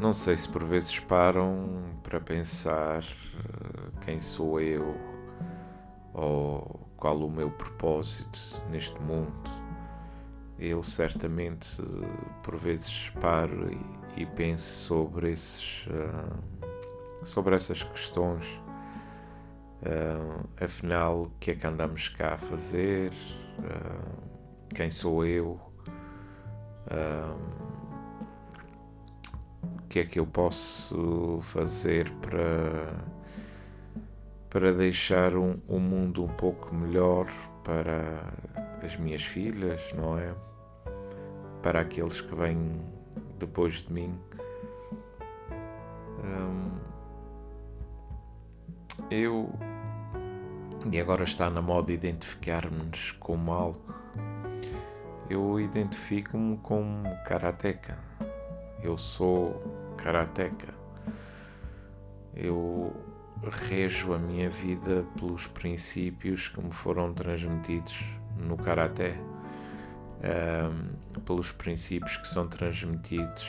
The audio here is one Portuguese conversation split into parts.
Não sei se por vezes param para pensar eh, quem sou eu ou qual o meu propósito neste mundo. Eu certamente por vezes paro e, e penso sobre esses uh, sobre essas questões. Uh, afinal, o que é que andamos cá a fazer? Uh, quem sou eu? Que é que eu posso fazer para, para deixar um, um mundo um pouco melhor para as minhas filhas, não é? Para aqueles que vêm depois de mim. Hum, eu. E agora está na moda identificar-nos como algo. Eu identifico-me como karateca. Eu sou karateca. Eu rejo a minha vida pelos princípios que me foram transmitidos no karaté, um, pelos princípios que são transmitidos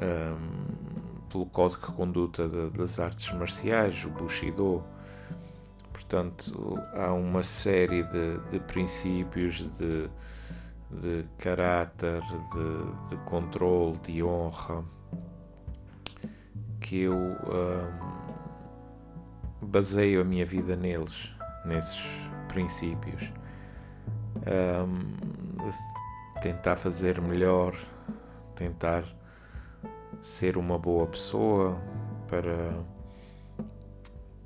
um, pelo código de conduta de, das artes marciais, o Bushido. Portanto, há uma série de, de princípios de, de caráter, de, de controle, de honra que eu um, baseio a minha vida neles, nesses princípios. Um, tentar fazer melhor, tentar ser uma boa pessoa para,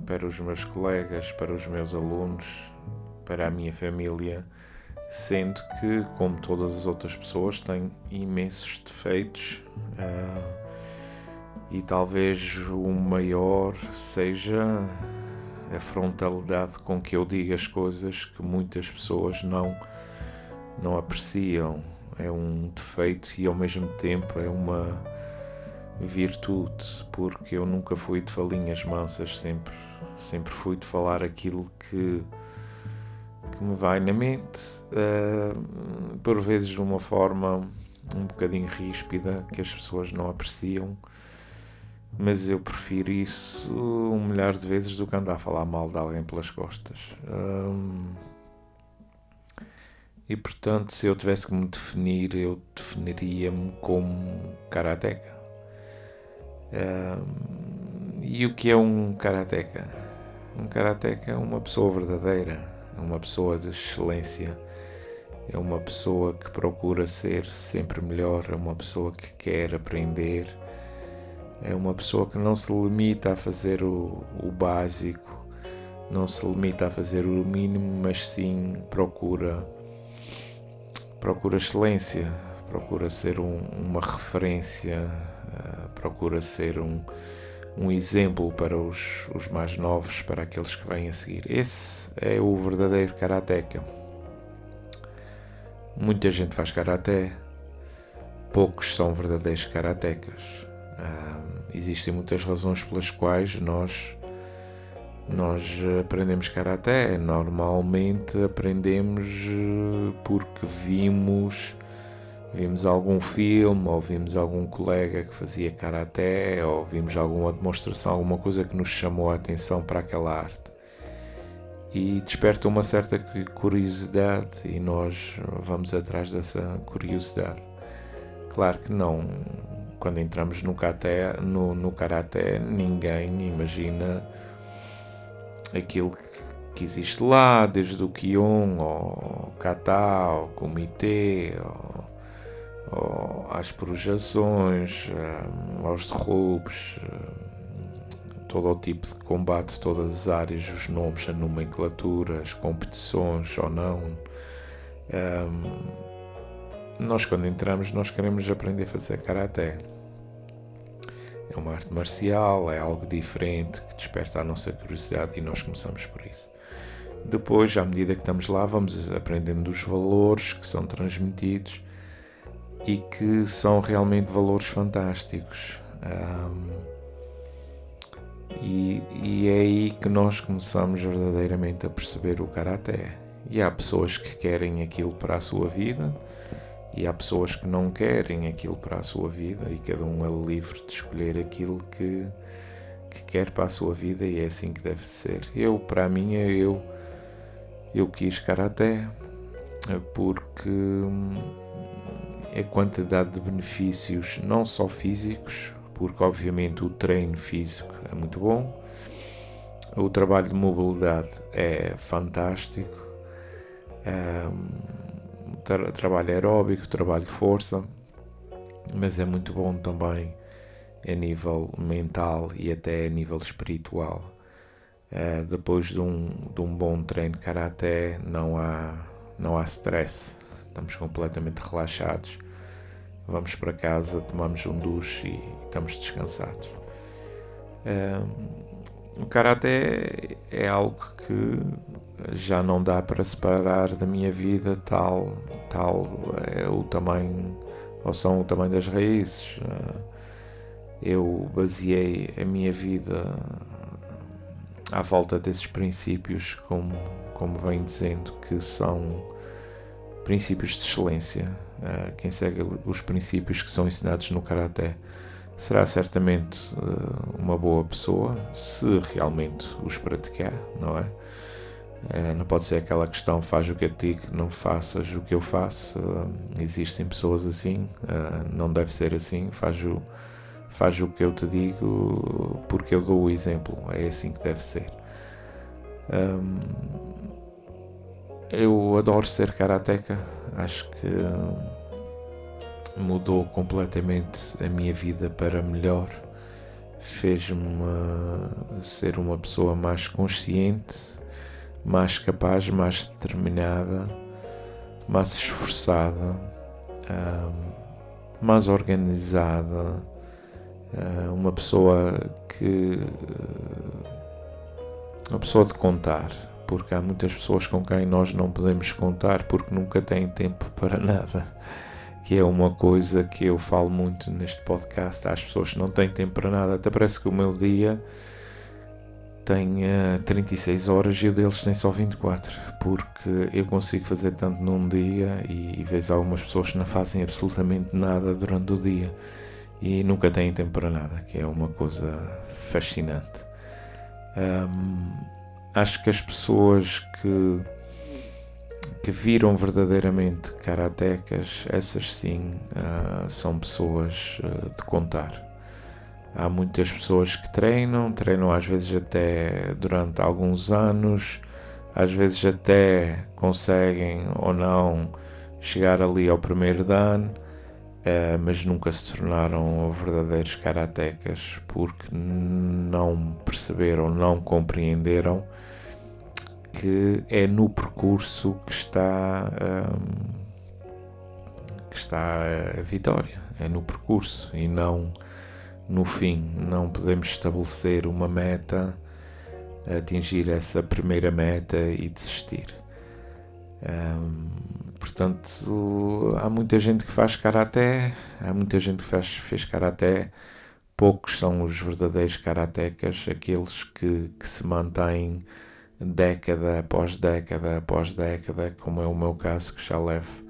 para os meus colegas, para os meus alunos, para a minha família, sendo que, como todas as outras pessoas, tenho imensos defeitos. Uh, e talvez o maior seja a frontalidade com que eu digo as coisas que muitas pessoas não não apreciam. É um defeito e ao mesmo tempo é uma virtude, porque eu nunca fui de falinhas mansas, sempre sempre fui de falar aquilo que que me vai na mente, uh, por vezes de uma forma um bocadinho ríspida que as pessoas não apreciam mas eu prefiro isso um milhar de vezes do que andar a falar mal de alguém pelas costas. Hum, e portanto, se eu tivesse que me definir, eu definiria-me como karateca. Hum, e o que é um karateca? Um karateca é uma pessoa verdadeira, é uma pessoa de excelência, é uma pessoa que procura ser sempre melhor, é uma pessoa que quer aprender. É uma pessoa que não se limita a fazer o, o básico, não se limita a fazer o mínimo, mas sim procura procura excelência, procura ser um, uma referência, uh, procura ser um, um exemplo para os, os mais novos, para aqueles que vêm a seguir. Esse é o verdadeiro karateca. Muita gente faz karaté, poucos são verdadeiros karatecas. Existem muitas razões pelas quais nós nós aprendemos karaté. Normalmente aprendemos eh, porque vimos vimos algum filme ou vimos algum colega que fazia karaté ou vimos alguma demonstração, alguma coisa que nos chamou a atenção para aquela arte. E desperta uma certa curiosidade e nós vamos atrás dessa curiosidade. Claro que não quando entramos no, kate, no, no karaté, ninguém imagina aquilo que, que existe lá, desde o Kion, ao Kata, ao Comitê, ao, às projeções, um, aos derrubos, um, todo o tipo de combate, todas as áreas, os nomes, a nomenclatura, as competições ou não. Nós quando entramos nós queremos aprender a fazer karaté. É uma arte marcial, é algo diferente que desperta a nossa curiosidade e nós começamos por isso. Depois, à medida que estamos lá, vamos aprendendo os valores que são transmitidos e que são realmente valores fantásticos. Um, e, e, é aí que nós começamos verdadeiramente a perceber o karaté. E há pessoas que querem aquilo para a sua vida e há pessoas que não querem aquilo para a sua vida e cada um é livre de escolher aquilo que, que quer para a sua vida e é assim que deve ser. Eu, para mim, eu, eu quis karaté porque é quantidade de benefícios, não só físicos, porque obviamente o treino físico é muito bom, o trabalho de mobilidade é fantástico. Um, tra trabalho aeróbico, trabalho de força, mas é muito bom também a nível mental e até a nível espiritual. Uh, depois de um, de um bom treino de karaté, não há, não há stress, estamos completamente relaxados. Vamos para casa, tomamos um duche e, estamos descansados. Uh, o karaté é algo que já não dá para separar da minha vida tal, tal é o tamanho, ou são o tamanho das raízes. Eu baseei a minha vida à volta desses princípios, como, como vem dizendo, que são princípios de excelência. Quem segue os princípios que são ensinados no Karaté será certamente uma boa pessoa, se realmente os praticar, não é? É, não pode ser aquela questão faz o que eu digo, não faças o que eu faço. Uh, existem pessoas assim, uh, não deve ser assim. Faz o, faz o que eu te digo porque eu dou o exemplo. É assim que deve ser. Um, eu adoro ser karateca. Acho que mudou completamente a minha vida para melhor. Fez-me ser uma pessoa mais consciente mais capaz, mais determinada, mais esforçada, mais organizada, uma pessoa que. uma pessoa de contar, porque há muitas pessoas com quem nós não podemos contar porque nunca têm tempo para nada. Que é uma coisa que eu falo muito neste podcast. As pessoas que não têm tempo para nada. Até parece que o meu dia tem uh, 36 horas e o deles tem só 24, porque eu consigo fazer tanto num dia e, e vejo algumas pessoas que não fazem absolutamente nada durante o dia e nunca têm tempo para nada, que é uma coisa fascinante. Um, acho que as pessoas que, que viram verdadeiramente karatecas, essas sim, uh, são pessoas uh, de contar. Há muitas pessoas que treinam, treinam às vezes até durante alguns anos, às vezes até conseguem ou não chegar ali ao primeiro dan, eh, mas nunca se tornaram verdadeiros karatecas porque não perceberam, não compreenderam que é no percurso que está, ehm, que está a vitória, é no percurso e não no fim, não podemos estabelecer uma meta, atingir essa primeira meta e desistir. Um, portanto, há muita gente que faz karaté, há muita gente que faz, fez karaté, poucos são os verdadeiros karatecas, aqueles que, que se mantêm década após década após década, como é o meu caso, que já levo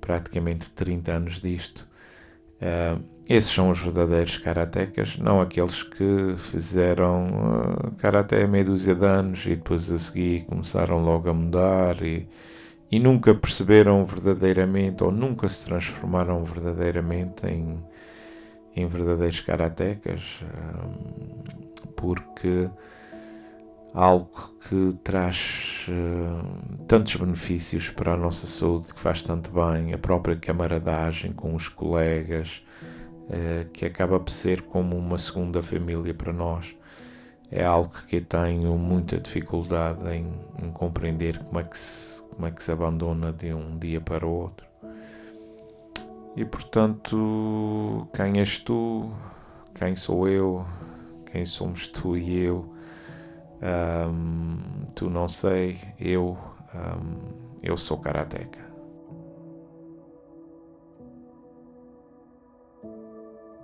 praticamente 30 anos disto. Uh, esses são os verdadeiros karatecas, não aqueles que fizeram uh, karaté meia dúzia de anos e depois a seguir começaram logo a mudar e, e nunca perceberam verdadeiramente ou nunca se transformaram verdadeiramente em, em verdadeiros karatecas, uh, porque algo que traz uh, tantos benefícios para a nossa saúde, que faz tanto bem, a própria camaradagem com os colegas, uh, que acaba por ser como uma segunda família para nós. É algo que eu tenho muita dificuldade em, em compreender como é, que se, como é que se abandona de um dia para o outro. E portanto, quem és tu? Quem sou eu? Quem somos tu e eu? Um, tu não sei, eu, um, eu sou karateca.